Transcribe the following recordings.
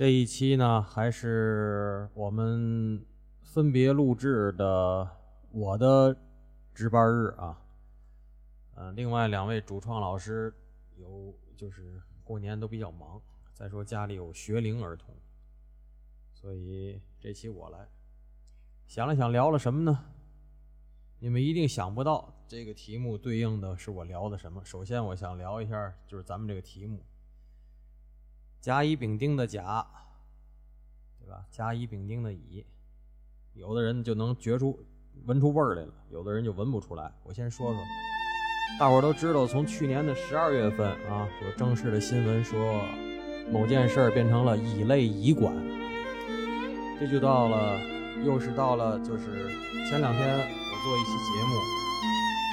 这一期呢，还是我们分别录制的我的值班日啊。呃，另外两位主创老师有就是过年都比较忙，再说家里有学龄儿童，所以这期我来。想了想，聊了什么呢？你们一定想不到这个题目对应的是我聊的什么。首先，我想聊一下，就是咱们这个题目。甲乙丙丁的甲，对吧？甲乙丙丁的乙，有的人就能觉出、闻出味儿来了，有的人就闻不出来。我先说说，大伙儿都知道，从去年的十二月份啊，有正式的新闻说某件事儿变成了乙类乙管，这就到了，又是到了，就是前两天我做一期节目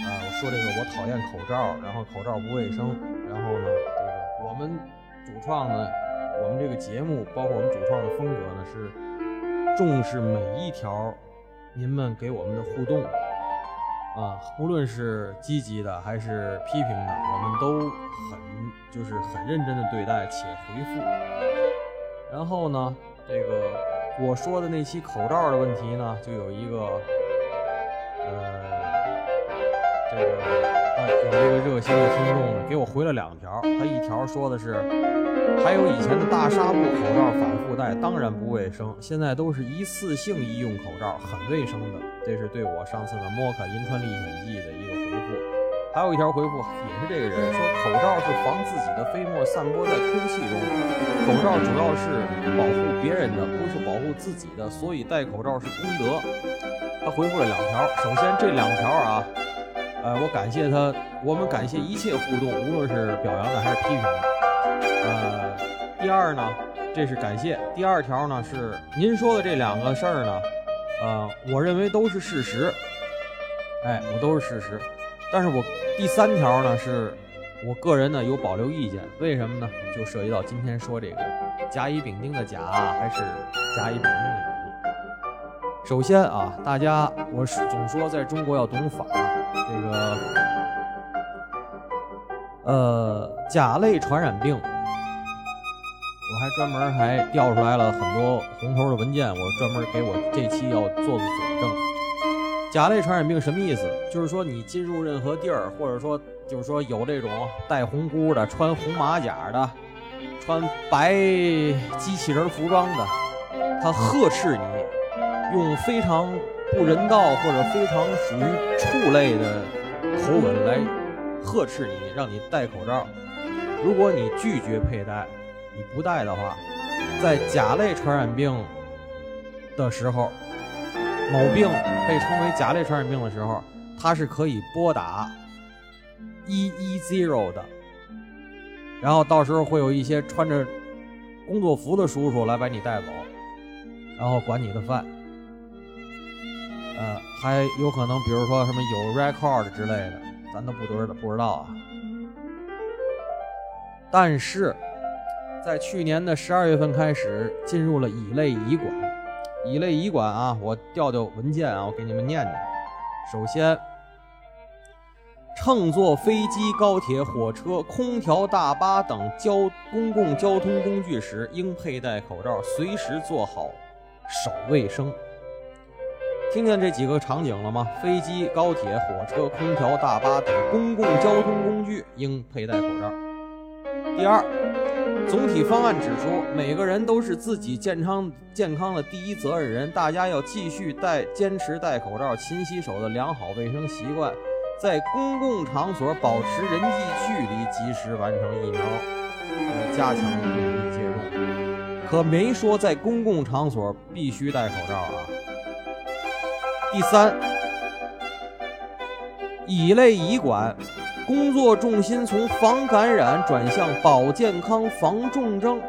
啊，我说这个我讨厌口罩，然后口罩不卫生，然后呢，这个我们。主创呢，我们这个节目，包括我们主创的风格呢，是重视每一条您们给我们的互动啊，无论是积极的还是批评的，我们都很就是很认真的对待且回复。然后呢，这个我说的那期口罩的问题呢，就有一个呃，这个。有一个热心的听众呢，给我回了两条。他一条说的是，还有以前的大纱布口罩反复戴，当然不卫生。现在都是一次性医用口罩，很卫生的。这是对我上次的《摩卡银川历险记》的一个回复。还有一条回复也是这个人说，口罩是防自己的飞沫散播在空气中，口罩主要是保护别人的，不是保护自己的，所以戴口罩是功德。他回复了两条，首先这两条啊。呃，我感谢他，我们感谢一切互动，无论是表扬的还是批评的。呃，第二呢，这是感谢。第二条呢是您说的这两个事儿呢，呃，我认为都是事实。哎，我都是事实。但是我第三条呢是我个人呢有保留意见，为什么呢？就涉及到今天说这个甲乙丙丁的甲还是甲乙丙丁的乙。首先啊，大家我总说在中国要懂法，这个呃甲类传染病，我还专门还调出来了很多红头的文件，我专门给我这期要做的佐证。甲类传染病什么意思？就是说你进入任何地儿，或者说就是说有这种戴红箍的、穿红马甲的、穿白机器人服装的，他呵斥你。用非常不人道或者非常属于畜类的口吻来呵斥你，让你戴口罩。如果你拒绝佩戴，你不戴的话，在甲类传染病的时候，某病被称为甲类传染病的时候，它是可以拨打一一 zero 的，然后到时候会有一些穿着工作服的叔叔来把你带走，然后管你的饭。呃，还有可能，比如说什么有 record 之类的，咱都不知道不知道啊。但是，在去年的十二月份开始，进入了乙类乙管。乙类乙管啊，我调调文件啊，我给你们念念。首先，乘坐飞机、高铁、火车、空调、大巴等交公共交通工具时，应佩戴口罩，随时做好手卫生。听见这几个场景了吗？飞机、高铁、火车、空调、大巴等公共交通工具应佩戴口罩。第二，总体方案指出，每个人都是自己健康健康的第一责任人，大家要继续戴坚持戴口罩、勤洗手的良好卫生习惯，在公共场所保持人际距离，及时完成疫苗，呃，加强免疫苗接种。可没说在公共场所必须戴口罩啊。第三，乙类乙管工作重心从防感染转向保健康、防重症，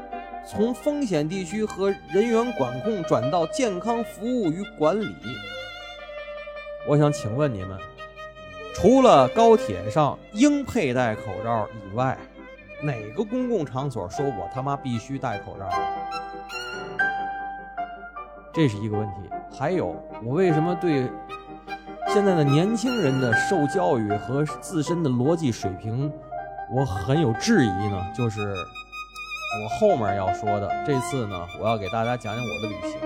从风险地区和人员管控转到健康服务与管理。我想请问你们，除了高铁上应佩戴口罩以外，哪个公共场所说我他妈必须戴口罩？这是一个问题。还有，我为什么对现在的年轻人的受教育和自身的逻辑水平，我很有质疑呢？就是我后面要说的。这次呢，我要给大家讲讲我的旅行。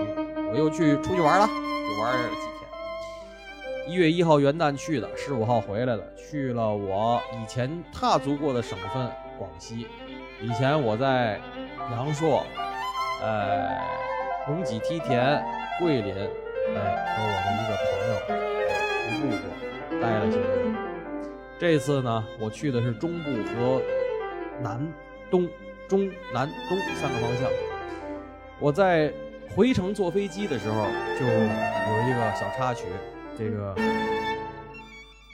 我又去出去玩了，就玩了几天。一月一号元旦去的，十五号回来的，去了我以前踏足过的省份广西。以前我在阳朔、呃龙脊梯田、桂林，哎，和我的一个朋友徒步过，待了几天。这次呢，我去的是中部和南、东、中、南、东三个方向。我在回程坐飞机的时候，就有一个小插曲。这个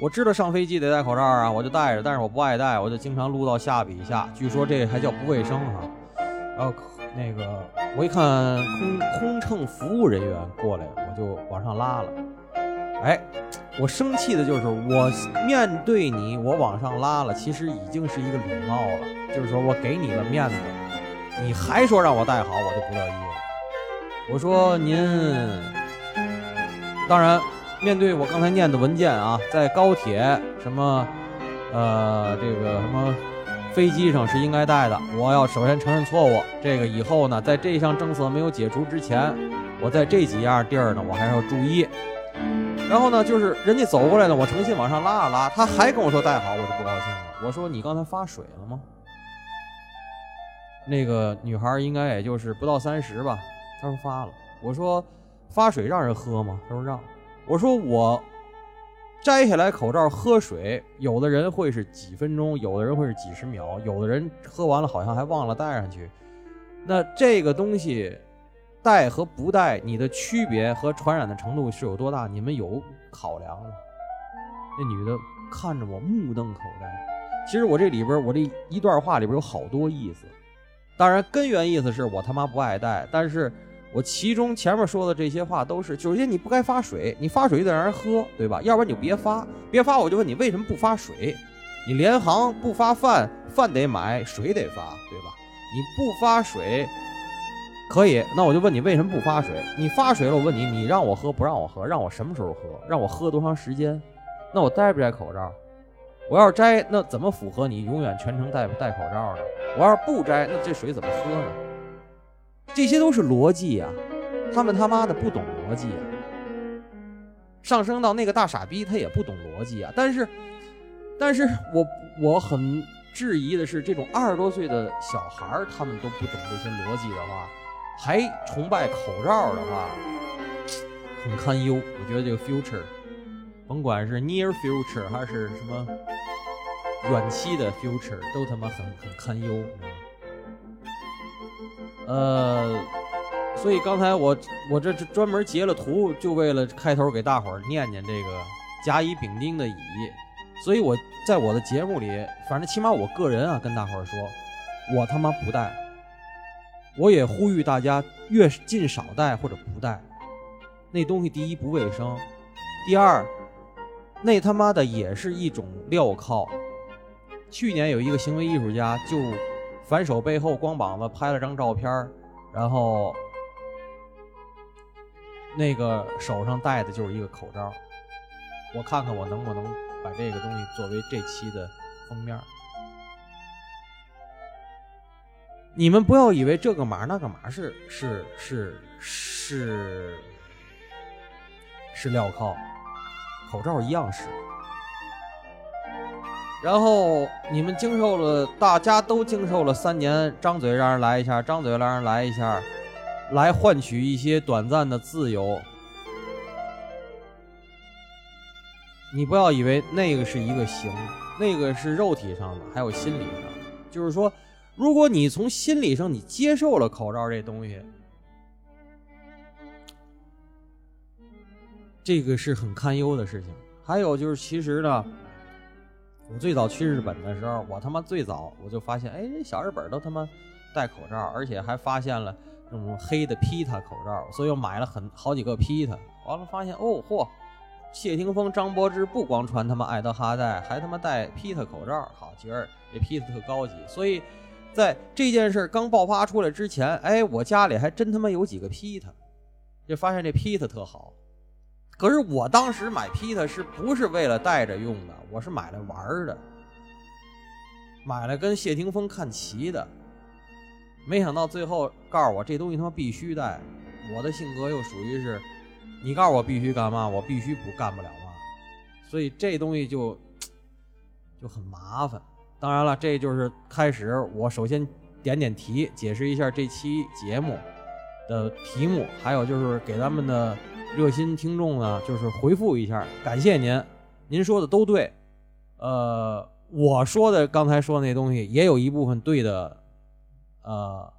我知道上飞机得戴口罩啊，我就戴着，但是我不爱戴，我就经常撸到下笔下。据说这还叫不卫生哈。然后那个我一看空空乘服务人员过来，我就往上拉了。哎，我生气的就是我面对你，我往上拉了，其实已经是一个礼貌了，就是说我给你了面子，你还说让我带好，我就不乐意了。我说您，当然。面对我刚才念的文件啊，在高铁什么，呃，这个什么飞机上是应该带的。我要首先承认错误。这个以后呢，在这项政策没有解除之前，我在这几样地儿呢，我还是要注意。然后呢，就是人家走过来呢，我诚心往上拉了拉，他还跟我说戴好，我就不高兴了。我说你刚才发水了吗？那个女孩应该也就是不到三十吧，她说发了。我说发水让人喝吗？她说让。我说我摘下来口罩喝水，有的人会是几分钟，有的人会是几十秒，有的人喝完了好像还忘了戴上去。那这个东西带和不带，你的区别和传染的程度是有多大？你们有考量吗？那女的看着我目瞪口呆。其实我这里边我这一段话里边有好多意思，当然根源意思是我他妈不爱戴，但是。我其中前面说的这些话都是，首先你不该发水，你发水就得让人喝，对吧？要不然你就别发，别发。我就问你为什么不发水？你联航不发饭，饭得买，水得发，对吧？你不发水可以，那我就问你为什么不发水？你发水了，我问你，你让我喝不让我喝？让我什么时候喝？让我喝多长时间？那我摘不摘口罩？我要是摘，那怎么符合你永远全程戴戴口罩呢？我要是不摘，那这水怎么喝呢？这些都是逻辑呀，他们他妈的不懂逻辑呀。上升到那个大傻逼，他也不懂逻辑啊。但是，但是我我很质疑的是，这种二十多岁的小孩儿，他们都不懂这些逻辑的话，还崇拜口罩的话，很堪忧。我觉得这个 future，甭管是 near future 还是什么远期的 future，都他妈很很堪忧。呃，所以刚才我我这这专门截了图，就为了开头给大伙儿念念这个甲乙丙丁的乙。所以我在我的节目里，反正起码我个人啊，跟大伙儿说，我他妈不戴。我也呼吁大家越尽少戴或者不戴。那东西第一不卫生，第二，那他妈的也是一种镣铐。去年有一个行为艺术家就。反手背后光膀子拍了张照片然后那个手上戴的就是一个口罩。我看看我能不能把这个东西作为这期的封面。你们不要以为这个码那个码是是是是是镣铐，口罩一样是。然后你们经受了，大家都经受了三年，张嘴让人来一下，张嘴让人来一下，来换取一些短暂的自由。你不要以为那个是一个行，那个是肉体上的，还有心理上。就是说，如果你从心理上你接受了口罩这东西，这个是很堪忧的事情。还有就是，其实呢。我最早去日本的时候，我他妈最早我就发现，哎，小日本都他妈戴口罩，而且还发现了那种黑的皮塔口罩，所以我买了很好几个皮塔。完了发现，哦嚯，谢霆锋、张柏芝不光穿他妈爱德哈戴，还他妈戴皮塔口罩，好觉得这皮塔特高级。所以在这件事刚爆发出来之前，哎，我家里还真他妈有几个皮塔，就发现这皮塔特好。可是我当时买皮特是不是为了带着用的？我是买来玩的，买来跟谢霆锋看齐的，没想到最后告诉我这东西他妈必须带，我的性格又属于是，你告诉我必须干嘛，我必须不干不了嘛，所以这东西就就很麻烦。当然了，这就是开始，我首先点点题，解释一下这期节目的题目，还有就是给咱们的热心听众呢，就是回复一下，感谢您，您说的都对，呃，我说的刚才说那东西也有一部分对的。呃，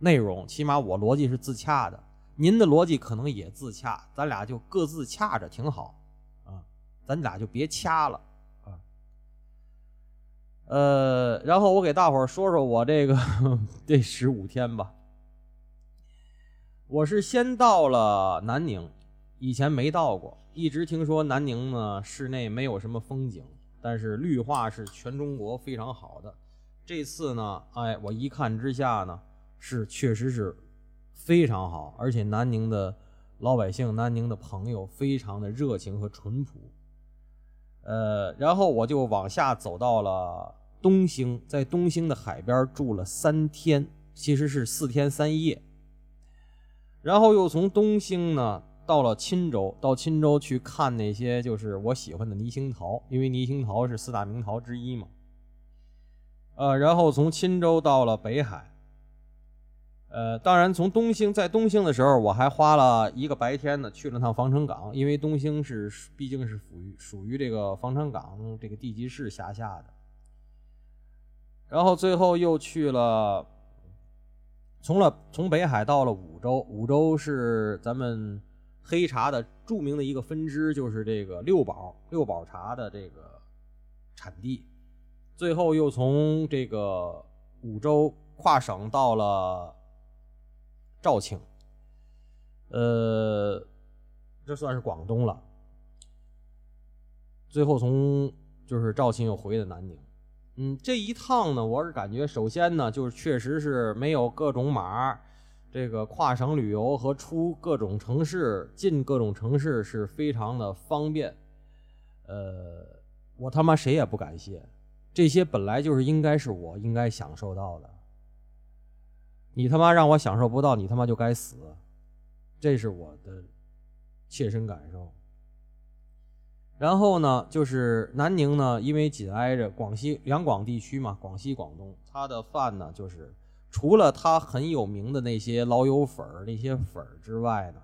内容起码我逻辑是自洽的，您的逻辑可能也自洽，咱俩就各自洽着挺好啊，咱俩就别掐了。呃，然后我给大伙儿说说我这个这十五天吧，我是先到了南宁，以前没到过，一直听说南宁呢市内没有什么风景，但是绿化是全中国非常好的。这次呢，哎，我一看之下呢，是确实是非常好，而且南宁的老百姓、南宁的朋友非常的热情和淳朴。呃，然后我就往下走到了东兴，在东兴的海边住了三天，其实是四天三夜。然后又从东兴呢到了钦州，到钦州去看那些就是我喜欢的泥星陶，因为泥星陶是四大名陶之一嘛。呃，然后从钦州到了北海，呃，当然从东兴，在东兴的时候，我还花了一个白天呢，去了趟防城港，因为东兴是毕竟是属于属于这个防城港这个地级市辖下的。然后最后又去了，从了从北海到了五州，五州是咱们黑茶的著名的一个分支，就是这个六堡六堡茶的这个产地。最后又从这个五州跨省到了肇庆，呃，这算是广东了。最后从就是肇庆又回的南宁，嗯，这一趟呢，我是感觉首先呢，就是确实是没有各种码，这个跨省旅游和出各种城市、进各种城市是非常的方便。呃，我他妈谁也不感谢。这些本来就是应该是我应该享受到的，你他妈让我享受不到，你他妈就该死，这是我的切身感受。然后呢，就是南宁呢，因为紧挨着广西两广地区嘛，广西广东，它的饭呢，就是除了它很有名的那些老友粉儿那些粉儿之外呢，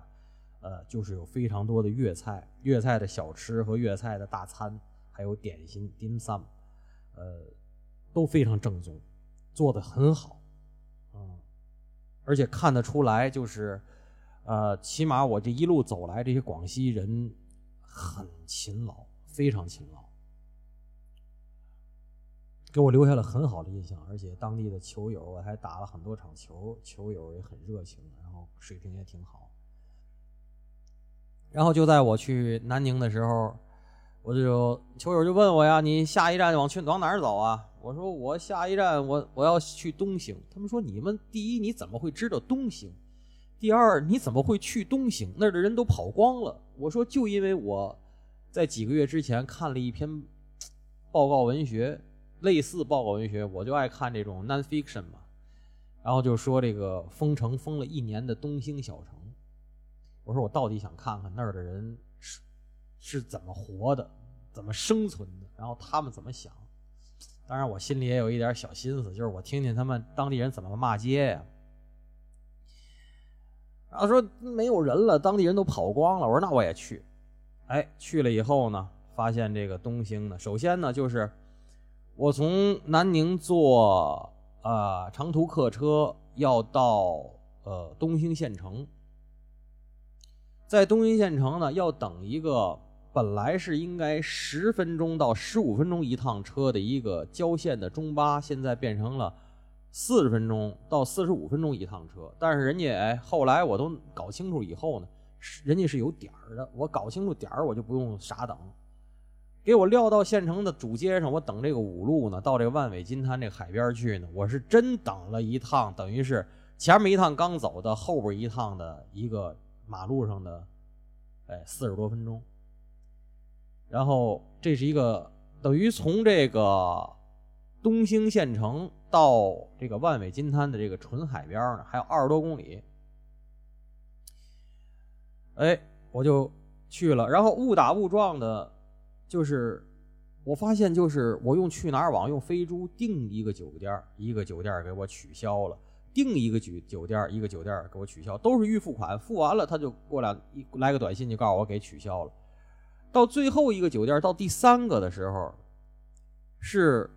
呃，就是有非常多的粤菜、粤菜的小吃和粤菜的大餐，还有点心 dim sum。呃，都非常正宗，做的很好，嗯，而且看得出来，就是，呃，起码我这一路走来，这些广西人很勤劳，非常勤劳，给我留下了很好的印象。而且当地的球友，我还打了很多场球，球友也很热情，然后水平也挺好。然后就在我去南宁的时候。我就球友就问我呀，你下一站往去往哪儿走啊？我说我下一站我我要去东兴。他们说你们第一你怎么会知道东兴？第二你怎么会去东兴？那儿的人都跑光了。我说就因为我在几个月之前看了一篇报告文学，类似报告文学，我就爱看这种 nonfiction 嘛。然后就说这个封城封了一年的东兴小城。我说我到底想看看那儿的人。是是怎么活的，怎么生存的，然后他们怎么想？当然，我心里也有一点小心思，就是我听听他们当地人怎么骂街呀。然后说没有人了，当地人都跑光了。我说那我也去。哎，去了以后呢，发现这个东兴呢，首先呢就是我从南宁坐呃长途客车要到呃东兴县城，在东兴县城呢要等一个。本来是应该十分钟到十五分钟一趟车的一个郊县的中巴，现在变成了四十分钟到四十五分钟一趟车。但是人家哎，后来我都搞清楚以后呢，人家是有点儿的。我搞清楚点儿，我就不用傻等。给我撂到县城的主街上，我等这个五路呢，到这个万尾金滩这海边去呢，我是真等了一趟，等于是前面一趟刚走的，后边一趟的一个马路上的，哎，四十多分钟。然后这是一个等于从这个东兴县城到这个万尾金滩的这个纯海边呢，还有二十多公里。哎，我就去了，然后误打误撞的，就是我发现，就是我用去哪儿网用飞猪订一个酒店，一个酒店给我取消了。订一个酒酒店，一个酒店给我取消，都是预付款，付完了他就过来一来个短信就告诉我给取消了。到最后一个酒店，到第三个的时候，是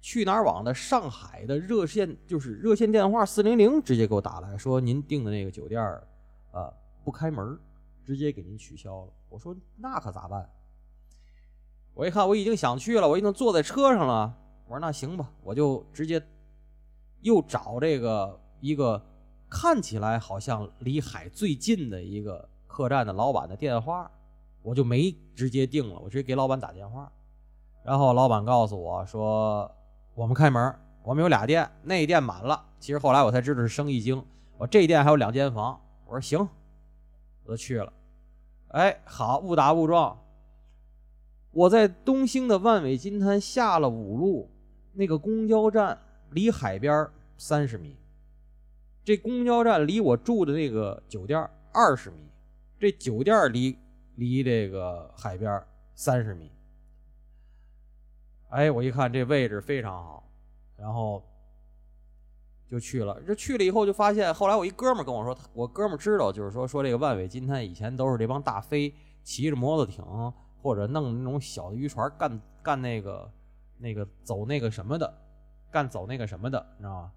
去哪儿网的上海的热线，就是热线电话四零零直接给我打来说您订的那个酒店啊不开门，直接给您取消了。我说那可咋办？我一看我已经想去了，我已经坐在车上了。我说那行吧，我就直接。又找这个一个看起来好像离海最近的一个客栈的老板的电话，我就没直接订了，我直接给老板打电话，然后老板告诉我说我们开门，我们有俩店，那店满了。其实后来我才知道是生意经，我这店还有两间房。我说行，我就去了。哎，好，误打误撞，我在东兴的万尾金滩下了五路那个公交站。离海边三十米，这公交站离我住的那个酒店二十米，这酒店离离这个海边三十米。哎，我一看这位置非常好，然后就去了。这去了以后就发现，后来我一哥们跟我说，我哥们知道，就是说说这个万尾金滩以前都是这帮大飞骑着摩托艇或者弄那种小的渔船干干那个那个走那个什么的。干走那个什么的，你知道吗？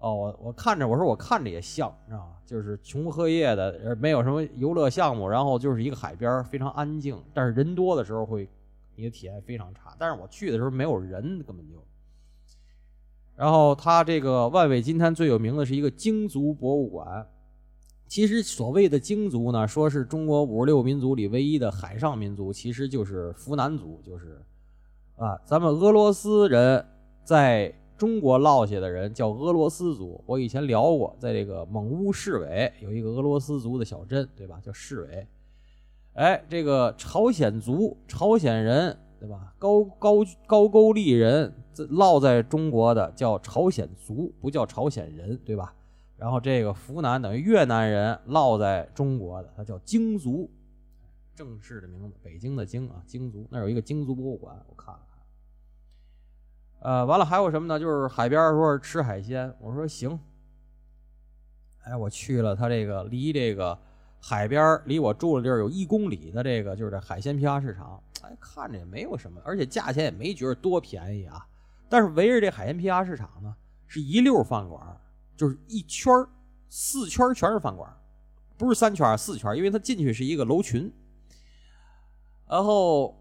哦，我我看着，我说我看着也像，你知道吗？就是穷喝夜的，没有什么游乐项目，然后就是一个海边，非常安静。但是人多的时候会，你的体验非常差。但是我去的时候没有人，根本就。然后它这个万尾金滩最有名的是一个鲸族博物馆。其实所谓的鲸族呢，说是中国五十六民族里唯一的海上民族，其实就是扶南族，就是啊，咱们俄罗斯人。在中国落下的人叫俄罗斯族，我以前聊过，在这个蒙乌市委有一个俄罗斯族的小镇，对吧？叫市委。哎，这个朝鲜族、朝鲜人，对吧？高高高句丽人落在中国的叫朝鲜族，不叫朝鲜人，对吧？然后这个湖南等于越南人落在中国的，他叫京族，正式的名字，北京的京啊，京族。那有一个京族博物馆，我看了。呃，完了还有什么呢？就是海边说吃海鲜，我说行。哎，我去了，他这个离这个海边离我住的地儿有一公里的这个就是这海鲜批发市场。哎，看着也没有什么，而且价钱也没觉得多便宜啊。但是围着这海鲜批发市场呢，是一溜饭馆，就是一圈四圈全是饭馆，不是三圈四圈，因为它进去是一个楼群，然后。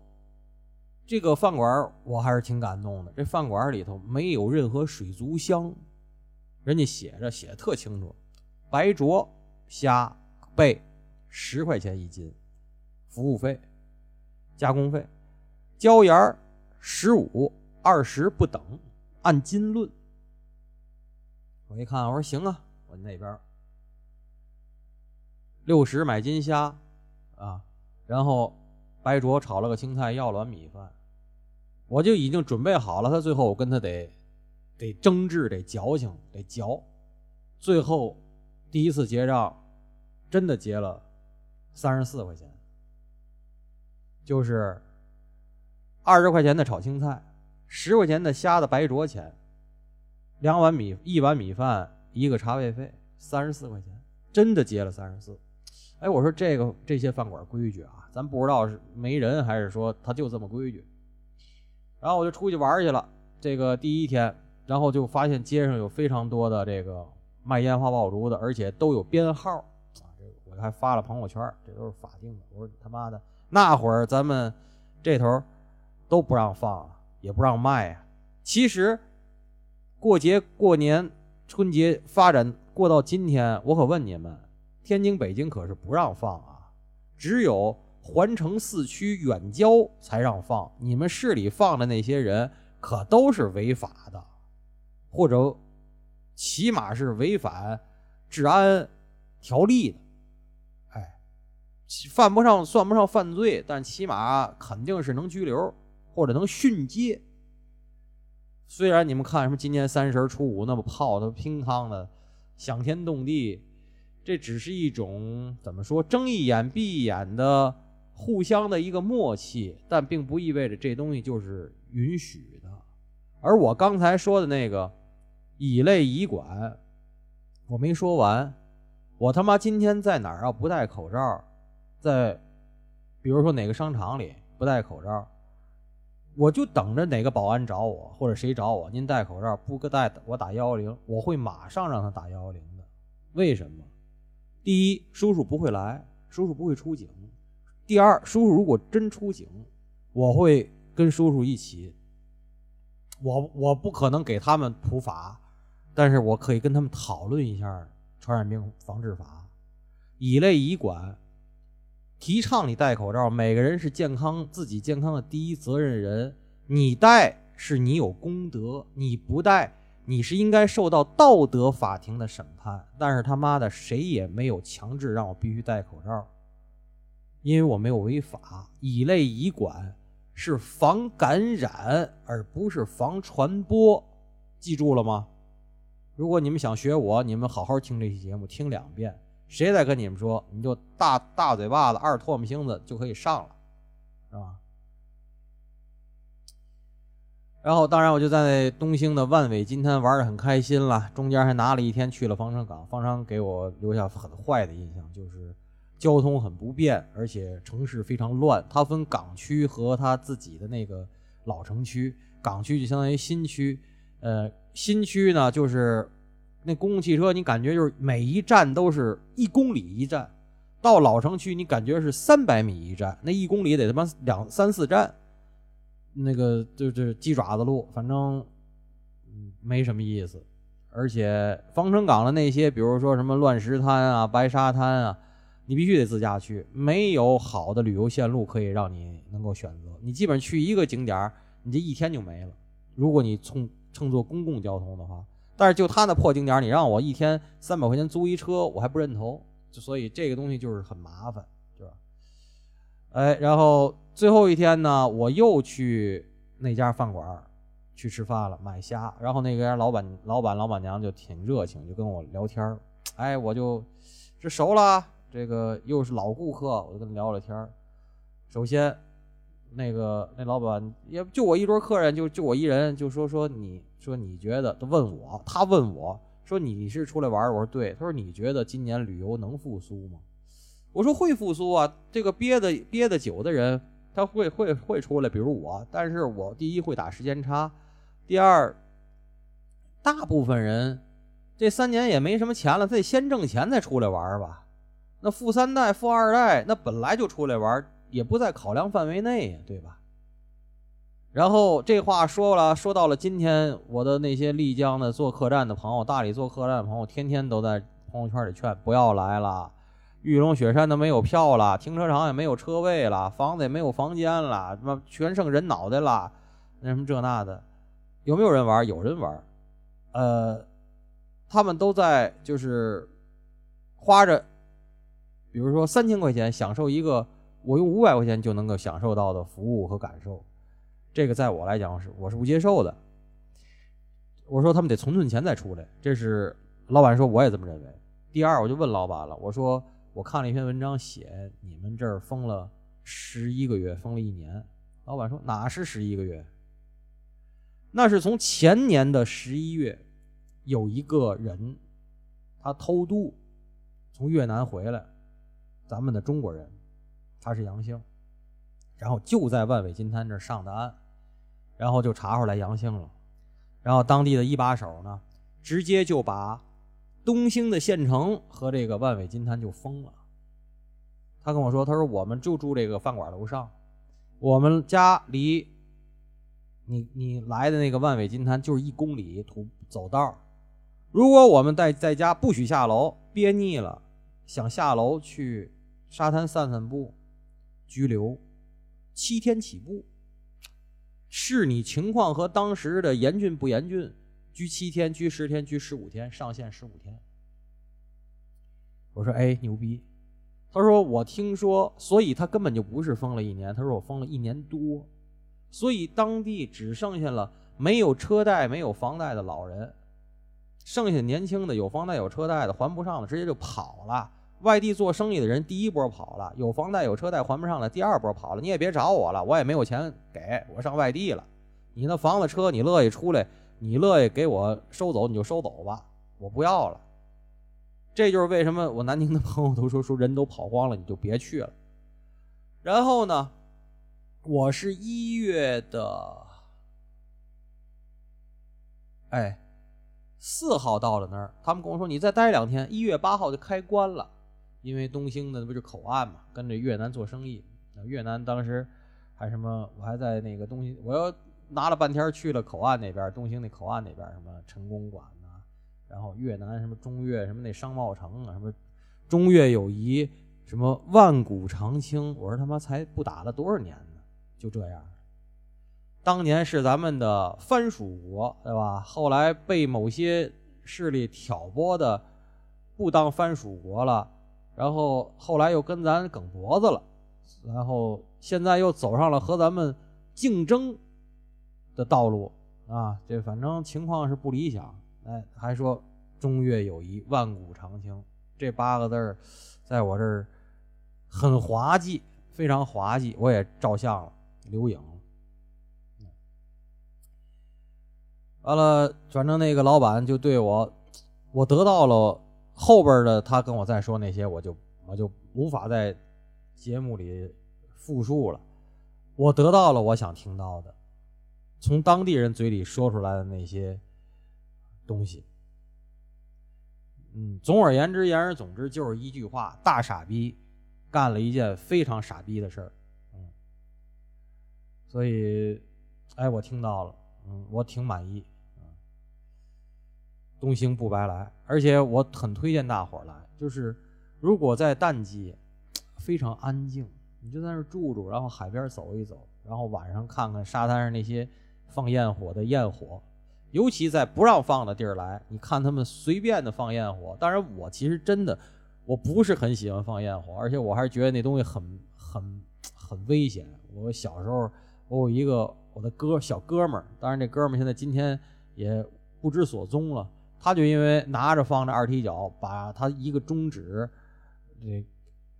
这个饭馆我还是挺感动的。这饭馆里头没有任何水族箱，人家写着写的特清楚：白灼虾贝十块钱一斤，服务费、加工费；椒盐十五、二十不等，按斤论。我一看，我说行啊，我那边六十买斤虾啊，然后。白灼炒了个青菜，要了碗米饭，我就已经准备好了。他最后我跟他得得争执，得矫情，得嚼。最后第一次结账，真的结了三十四块钱，就是二十块钱的炒青菜，十块钱的虾的白灼钱，两碗米，一碗米饭，一个茶位费，三十四块钱，真的结了三十四。哎，我说这个这些饭馆规矩啊。咱不知道是没人还是说他就这么规矩，然后我就出去玩去了。这个第一天，然后就发现街上有非常多的这个卖烟花爆竹的，而且都有编号啊。这我还发了朋友圈，这都是法定的。我说他妈的，那会儿咱们这头都不让放，也不让卖啊。其实过节过年春节发展过到今天，我可问你们，天津北京可是不让放啊，只有。环城四区远郊才让放，你们市里放的那些人可都是违法的，或者起码是违反治安条例的。犯不上算不上犯罪，但起码肯定是能拘留或者能训诫。虽然你们看什么今年三十初五那么泡的乒乓的，响天动地，这只是一种怎么说睁一眼闭一眼的互相的一个默契，但并不意味着这东西就是允许的。而我刚才说的那个以类以管，我没说完。我他妈今天在哪儿啊？不戴口罩，在比如说哪个商场里不戴口罩。我就等着哪个保安找我，或者谁找我。您戴口罩不戴，我打幺幺零，我会马上让他打幺幺零的。为什么？第一，叔叔不会来，叔叔不会出警。第二，叔叔如果真出警，我会跟叔叔一起。我我不可能给他们普法，但是我可以跟他们讨论一下传染病防治法，乙类乙管。提倡你戴口罩，每个人是健康自己健康的第一责任人。你戴是你有功德，你不戴你是应该受到道德法庭的审判。但是他妈的谁也没有强制让我必须戴口罩，因为我没有违法。乙类乙管是防感染，而不是防传播，记住了吗？如果你们想学我，你们好好听这期节目，听两遍。谁再跟你们说，你就大大嘴巴子、二唾沫星子就可以上了，是吧？然后，当然我就在东兴的万尾金滩玩的很开心了，中间还拿了一天去了防城港。防城给我留下很坏的印象，就是交通很不便，而且城市非常乱。它分港区和它自己的那个老城区，港区就相当于新区，呃，新区呢就是。那公共汽车，你感觉就是每一站都是一公里一站；到老城区，你感觉是三百米一站。那一公里得他妈两三四站，那个就是鸡爪子路，反正没什么意思。而且防城港的那些，比如说什么乱石滩啊、白沙滩啊，你必须得自驾去，没有好的旅游线路可以让你能够选择。你基本上去一个景点，你这一天就没了。如果你从乘坐公共交通的话。但是就他那破景点，你让我一天三百块钱租一车，我还不认同，所以这个东西就是很麻烦，对吧？哎，然后最后一天呢，我又去那家饭馆去吃饭了，买虾。然后那个老板、老板、老板娘就挺热情，就跟我聊天哎，我就这熟了，这个又是老顾客，我就跟他聊聊天首先。那个那老板也就我一桌客人，就就我一人，就说说你说你觉得，他问我，他问我说你是出来玩我说对。他说你觉得今年旅游能复苏吗？我说会复苏啊。这个憋的憋的久的人，他会会会出来，比如我。但是我第一会打时间差，第二，大部分人这三年也没什么钱了，他得先挣钱再出来玩吧。那富三代、富二代，那本来就出来玩。也不在考量范围内呀，对吧？然后这话说了，说到了今天，我的那些丽江的做客栈的朋友，大理做客栈的朋友，天天都在朋友圈里劝不要来了，玉龙雪山都没有票了，停车场也没有车位了，房子也没有房间了，他妈全剩人脑袋了，那什么这那的，有没有人玩？有人玩，呃，他们都在就是花着，比如说三千块钱享受一个。我用五百块钱就能够享受到的服务和感受，这个在我来讲是我是不接受的。我说他们得存存钱再出来，这是老板说我也这么认为。第二，我就问老板了，我说我看了一篇文章，写你们这儿封了十一个月，封了一年。老板说哪是十一个月？那是从前年的十一月，有一个人他偷渡从越南回来，咱们的中国人。他是阳性，然后就在万尾金滩这上的岸，然后就查出来阳性了，然后当地的一把手呢，直接就把东兴的县城和这个万尾金滩就封了。他跟我说，他说我们就住这个饭馆楼上，我们家离你你来的那个万尾金滩就是一公里土走道如果我们在在家不许下楼，憋腻了想下楼去沙滩散散步。拘留七天起步，视你情况和当时的严峻不严峻，拘七天、拘十天、拘十五天，上限十五天。我说：“哎，牛逼！”他说：“我听说，所以他根本就不是封了一年，他说我封了一年多，所以当地只剩下了没有车贷、没有房贷的老人，剩下年轻的有房贷有车贷的还不上的，直接就跑了。外地做生意的人第一波跑了，有房贷有车贷还不上的第二波跑了。你也别找我了，我也没有钱给我上外地了。你那房子车你乐意出来，你乐意给我收走你就收走吧，我不要了。这就是为什么我南宁的朋友都说说人都跑光了，你就别去了。然后呢，我是一月的，哎，四号到了那儿，他们跟我说你再待两天，一月八号就开关了，因为东兴的那不是口岸嘛，跟着越南做生意。越南当时还什么，我还在那个东兴，我又拿了半天去了口岸那边，东兴那口岸那边什么陈公馆呐。然后越南什么中越什么那商贸城啊，什么中越友谊，什么万古长青，我说他妈才不打了多少年呢，就这样。当年是咱们的藩属国，对吧？后来被某些势力挑拨的，不当藩属国了，然后后来又跟咱梗脖子了，然后现在又走上了和咱们竞争的道路啊，这反正情况是不理想。哎，还说中越友谊，万古长青，这八个字儿，在我这儿很滑稽，非常滑稽。我也照相了，留影。完了，反正那个老板就对我，我得到了后边的，他跟我再说那些，我就我就无法在节目里复述了。我得到了我想听到的，从当地人嘴里说出来的那些。东西，嗯，总而言之，言而总之，就是一句话：大傻逼干了一件非常傻逼的事儿，嗯，所以，哎，我听到了，嗯，我挺满意，东兴不白来，而且我很推荐大伙儿来，就是如果在淡季，非常安静，你就在那儿住住，然后海边走一走，然后晚上看看沙滩上那些放焰火的焰火。尤其在不让放的地儿来，你看他们随便的放焰火。当然，我其实真的我不是很喜欢放焰火，而且我还是觉得那东西很 很很危险。我小时候，我有一个我的哥小哥们儿，当然这哥们儿现在今天也不知所踪了。他就因为拿着放着二踢脚，把他一个中指给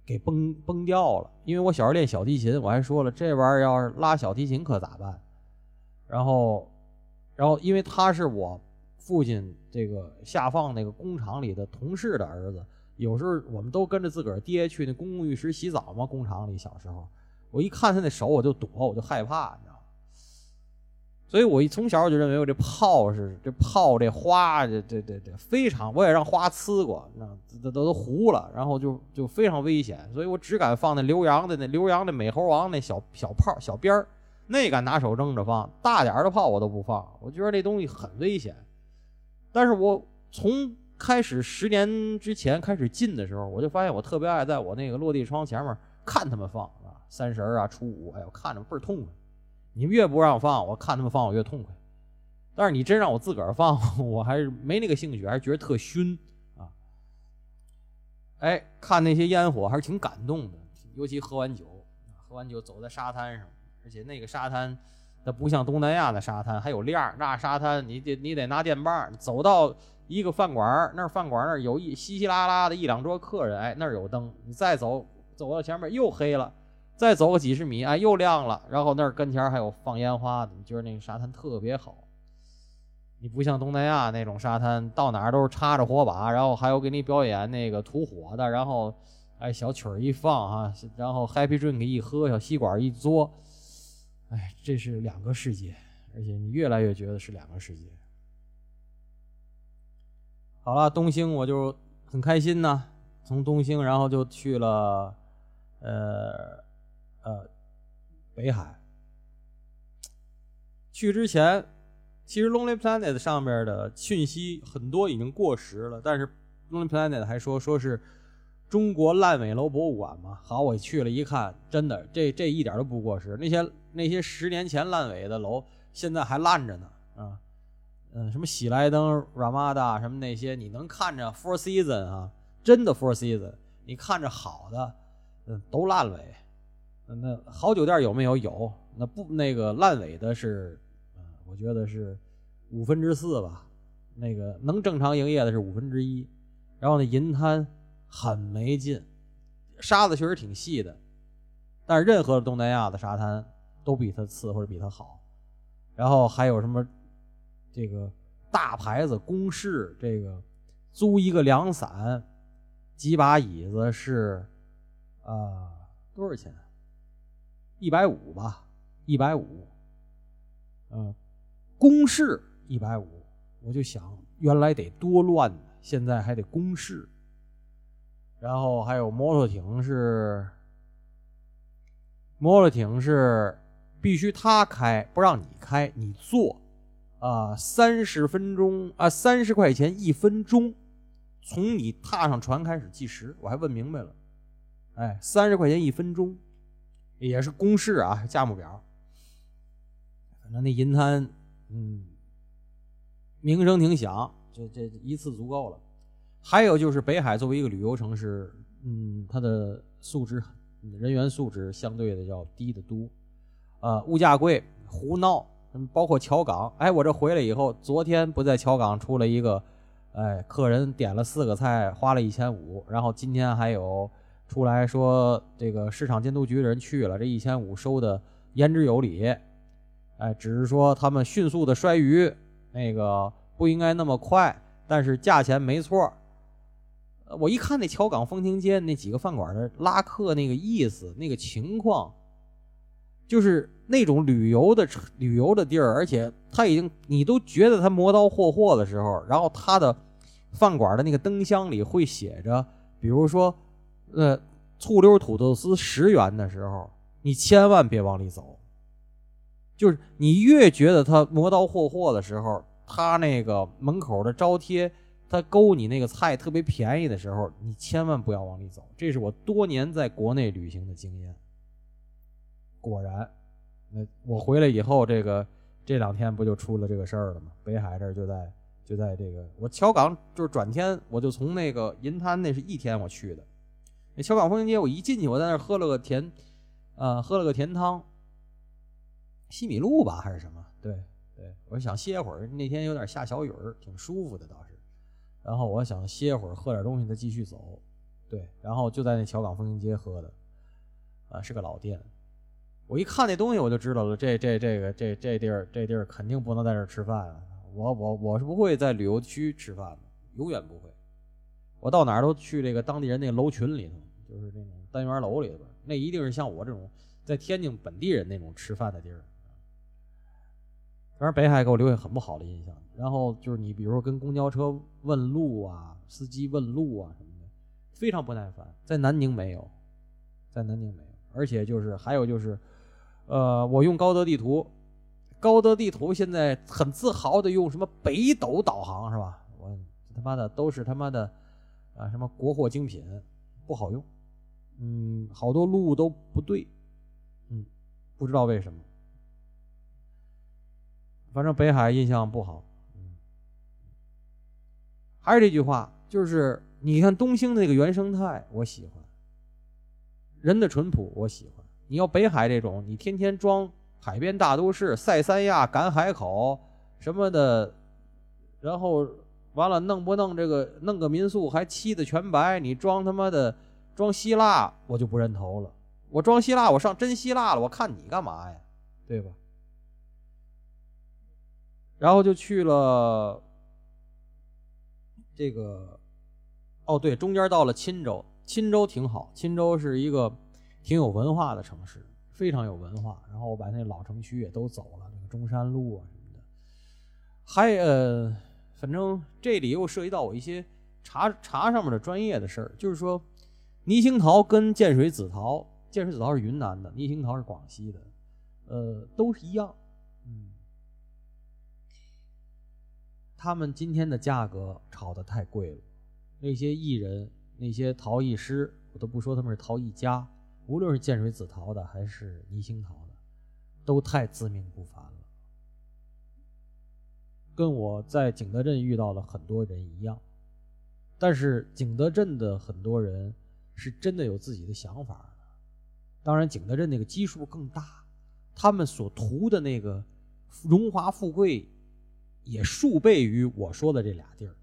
给崩崩掉了。因为我小时候练小提琴，我还说了，这玩意儿要是拉小提琴可咋办？然后。然后，因为他是我父亲这个下放那个工厂里的同事的儿子，有时候我们都跟着自个儿爹去那公共浴室洗澡嘛。工厂里小时候，我一看他那手，我就躲，我就害怕，你知道？所以我一从小我就认为我这炮是这炮这花这这这这非常，我也让花呲过，那都都都糊了，然后就就非常危险，所以我只敢放那刘洋的那刘洋的美猴王那小小炮小鞭儿。那敢拿手扔着放，大点儿的炮我都不放，我觉得这东西很危险。但是我从开始十年之前开始进的时候，我就发现我特别爱在我那个落地窗前面看他们放啊，三十啊、初五，哎呦看着倍儿痛快。你们越不让我放，我看他们放我越痛快。但是你真让我自个儿放，我还是没那个兴趣，还是觉得特熏啊。哎，看那些烟火还是挺感动的，尤其喝完酒，喝完酒走在沙滩上。而且那个沙滩，它不像东南亚的沙滩，还有链儿。那沙滩你得你得拿电棒走到一个饭馆儿，那饭馆儿那儿有一稀稀拉拉的一两桌客人，哎，那儿有灯。你再走走到前面又黑了，再走个几十米，哎，又亮了。然后那儿跟前还有放烟花的，你觉得那个沙滩特别好。你不像东南亚那种沙滩，到哪儿都是插着火把，然后还有给你表演那个吐火的，然后哎小曲儿一放啊，然后 Happy Drink 一喝，小吸管一嘬。哎，这是两个世界，而且你越来越觉得是两个世界。好了，东兴我就很开心呢。从东兴，然后就去了，呃呃，北海。去之前，其实 Lonely Planet 上面的讯息很多已经过时了，但是 Lonely Planet 还说说是。中国烂尾楼博物馆嘛，好，我去了一看，真的，这这一点都不过时。那些那些十年前烂尾的楼，现在还烂着呢，啊，嗯，什么喜来登、Ramada 什么那些，你能看着 Four Season 啊，真的 Four Season，你看着好的，嗯，都烂尾。那好酒店有没有？有。那不那个烂尾的是，我觉得是五分之四吧。那个能正常营业的是五分之一，然后那银滩很没劲，沙子确实挺细的，但是任何东南亚的沙滩都比它次或者比它好。然后还有什么这个大牌子公式，这个租一个凉伞，几把椅子是啊多少钱？一百五吧，一百五。嗯，公式一百五。我就想，原来得多乱呢，现在还得公示。然后还有摩托艇是，摩托艇是必须他开，不让你开，你坐，啊，三十分钟啊，三十块钱一分钟，从你踏上船开始计时。我还问明白了，哎，三十块钱一分钟，也是公示啊，价目表。反正那银滩，嗯。名声挺响，这这一次足够了。还有就是北海作为一个旅游城市，嗯，它的素质、人员素质相对的要低得多，呃，物价贵，胡闹，包括桥港。哎，我这回来以后，昨天不在桥港出了一个，哎，客人点了四个菜，花了一千五。然后今天还有出来说，这个市场监督局的人去了，这一千五收的言之有理。哎，只是说他们迅速的摔鱼。那个不应该那么快，但是价钱没错。我一看那桥港风情街那几个饭馆的拉客那个意思，那个情况，就是那种旅游的旅游的地儿，而且他已经你都觉得他磨刀霍霍的时候，然后他的饭馆的那个灯箱里会写着，比如说，呃，醋溜土豆丝十元的时候，你千万别往里走。就是你越觉得他磨刀霍霍的时候，他那个门口的招贴，他勾你那个菜特别便宜的时候，你千万不要往里走。这是我多年在国内旅行的经验。果然，那我回来以后，这个这两天不就出了这个事儿了吗？北海这儿就在就在这个我桥港，就是转天我就从那个银滩，那是一天我去的。那桥港风情街，我一进去，我在那儿喝了个甜，呃，喝了个甜汤。西米露吧，还是什么？对对，我想歇会儿。那天有点下小雨儿，挺舒服的倒是。然后我想歇会儿，喝点东西再继续走。对，然后就在那桥港风情街喝的，啊，是个老店。我一看那东西，我就知道了，这这这个这这地儿这地儿肯定不能在这儿吃饭啊！我我我是不会在旅游区吃饭的，永远不会。我到哪儿都去这个当地人那楼群里头，就是那种单元楼里边，那一定是像我这种在天津本地人那种吃饭的地儿。反正北海给我留下很不好的印象。然后就是你，比如说跟公交车问路啊，司机问路啊什么的，非常不耐烦。在南宁没有，在南宁没有。而且就是还有就是，呃，我用高德地图，高德地图现在很自豪的用什么北斗导航是吧？我他妈的都是他妈的啊什么国货精品，不好用。嗯，好多路都不对，嗯，不知道为什么。反正北海印象不好，嗯，还是这句话，就是你看东兴那个原生态，我喜欢，人的淳朴我喜欢。你要北海这种，你天天装海边大都市，赛三亚、赶海口什么的，然后完了弄不弄这个弄个民宿还漆的全白，你装他妈的装希腊，我就不认头了。我装希腊，我上真希腊了，我看你干嘛呀？对吧？然后就去了这个，哦对，中间到了钦州，钦州挺好，钦州是一个挺有文化的城市，非常有文化。然后我把那老城区也都走了，那个中山路啊什么的。还呃，反正这里又涉及到我一些茶茶上面的专业的事儿，就是说，泥兴陶跟建水紫陶，建水紫陶是云南的，倪兴陶是广西的，呃，都是一样，嗯。他们今天的价格炒得太贵了，那些艺人、那些陶艺师，我都不说他们是陶艺家，无论是建水紫陶的还是倪兴陶的，都太自命不凡了。跟我在景德镇遇到了很多人一样，但是景德镇的很多人是真的有自己的想法的。当然，景德镇那个基数更大，他们所图的那个。荣华富贵也数倍于我说的这俩地儿，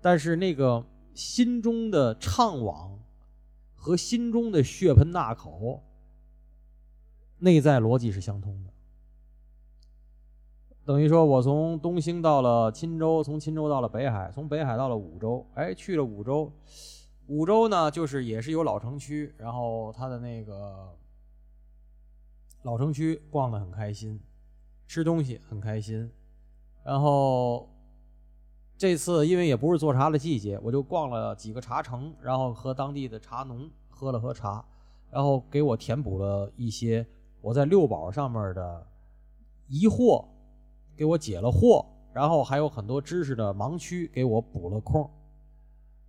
但是那个心中的怅惘和心中的血盆大口，内在逻辑是相通的。等于说，我从东兴到了钦州，从钦州到了北海，从北海到了五州。哎，去了五州，五州呢，就是也是有老城区，然后它的那个老城区逛的很开心，吃东西很开心。然后这次因为也不是做茶的季节，我就逛了几个茶城，然后和当地的茶农喝了喝茶，然后给我填补了一些我在六堡上面的疑惑。给我解了惑，然后还有很多知识的盲区给我补了空，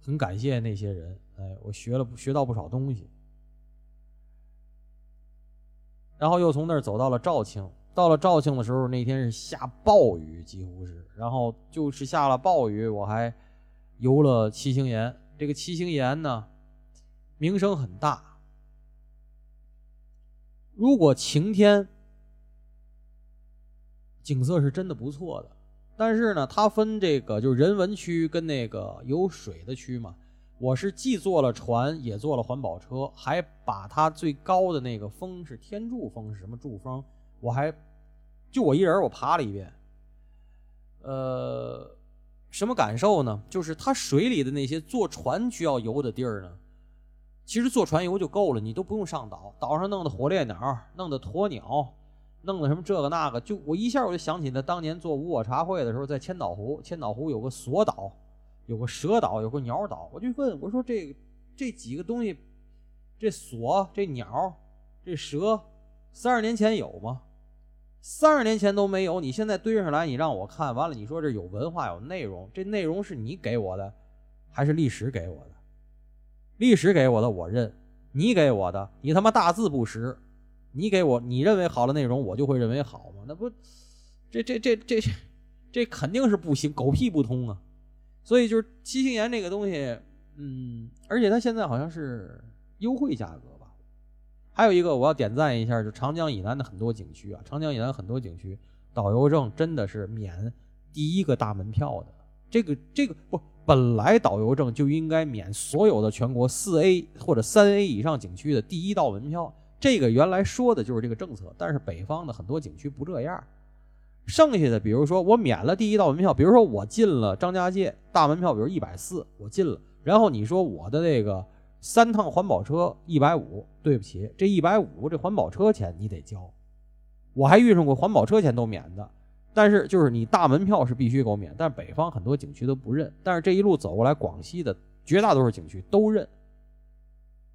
很感谢那些人，哎，我学了学到不少东西。然后又从那儿走到了肇庆，到了肇庆的时候，那天是下暴雨，几乎是，然后就是下了暴雨，我还游了七星岩。这个七星岩呢，名声很大，如果晴天。景色是真的不错的，但是呢，它分这个就是人文区跟那个有水的区嘛。我是既坐了船，也坐了环保车，还把它最高的那个峰是天柱峰，是什么柱峰？我还就我一人，我爬了一遍。呃，什么感受呢？就是它水里的那些坐船需要游的地儿呢，其实坐船游就够了，你都不用上岛，岛上弄的火烈鸟，弄的鸵鸟。弄的什么这个那个，就我一下我就想起那当年做无我茶会的时候，在千岛湖，千岛湖有个索岛，有个蛇岛，有个鸟岛。我就问我说：“这这几个东西，这锁、这鸟、这蛇，三十年前有吗？三十年前都没有。你现在堆上来，你让我看完了，你说这有文化有内容，这内容是你给我的，还是历史给我的？历史给我的我认，你给我的，你他妈大字不识。”你给我你认为好的内容，我就会认为好吗？那不，这这这这这肯定是不行，狗屁不通啊！所以就是七星岩这个东西，嗯，而且它现在好像是优惠价格吧。还有一个我要点赞一下，就长江以南的很多景区啊，长江以南很多景区导游证真的是免第一个大门票的。这个这个不，本来导游证就应该免所有的全国四 A 或者三 A 以上景区的第一道门票。这个原来说的就是这个政策，但是北方的很多景区不这样。剩下的，比如说我免了第一道门票，比如说我进了张家界大门票，比如一百四，我进了，然后你说我的那个三趟环保车一百五，对不起，这一百五这环保车钱你得交。我还遇上过环保车钱都免的，但是就是你大门票是必须给我免，但是北方很多景区都不认，但是这一路走过来，广西的绝大多数景区都认，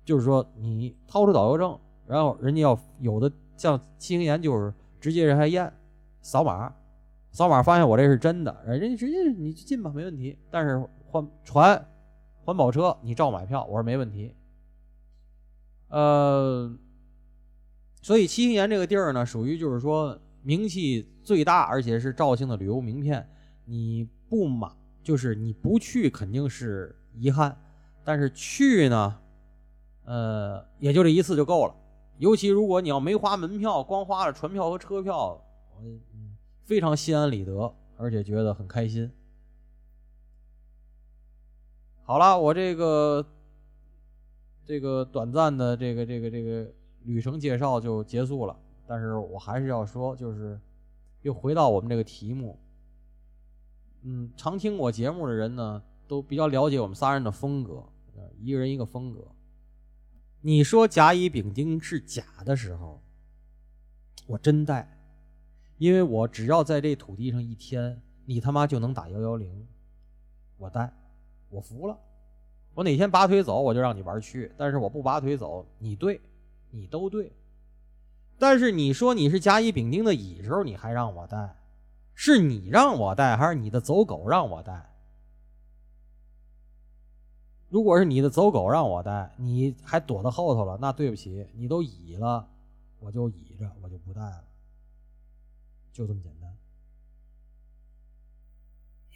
就是说你掏出导游证。然后人家要有的像七星岩，就是直接人还验，扫码，扫码发现我这是真的，人家直接你进吧，没问题。但是环船、环保车你照买票，我说没问题。呃，所以七星岩这个地儿呢，属于就是说名气最大，而且是肇庆的旅游名片。你不买，就是你不去肯定是遗憾，但是去呢，呃，也就这一次就够了。尤其如果你要没花门票，光花了船票和车票，我非常心安理得，而且觉得很开心。好了，我这个这个短暂的这个这个这个旅程介绍就结束了，但是我还是要说，就是又回到我们这个题目。嗯，常听我节目的人呢，都比较了解我们仨人的风格，一个人一个风格。你说甲乙丙丁是假的时候，我真带，因为我只要在这土地上一天，你他妈就能打幺幺零，我带，我服了。我哪天拔腿走，我就让你玩去。但是我不拔腿走，你对，你都对。但是你说你是甲乙丙丁的乙时候，你还让我带，是你让我带，还是你的走狗让我带？如果是你的走狗让我带，你还躲到后头了，那对不起，你都倚了，我就倚着，我就不带了，就这么简单。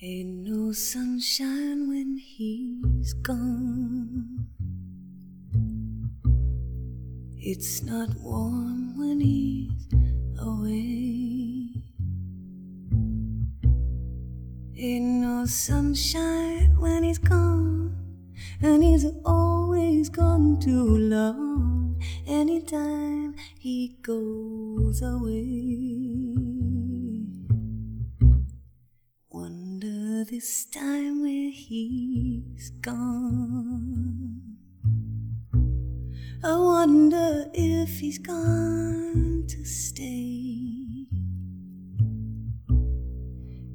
Ain't no sunshine when he's gone, and he's always gone too long. Anytime he goes away, wonder this time where he's gone. I wonder if he's gone to stay.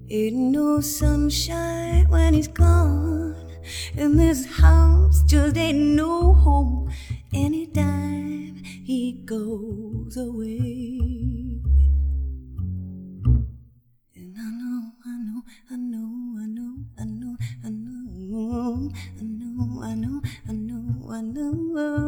Ain't no sunshine when he's gone, and this house just ain't no home anytime he goes away. And I know, I know, I know, I know, I know, I know, I know, I know, I know, I know, I know,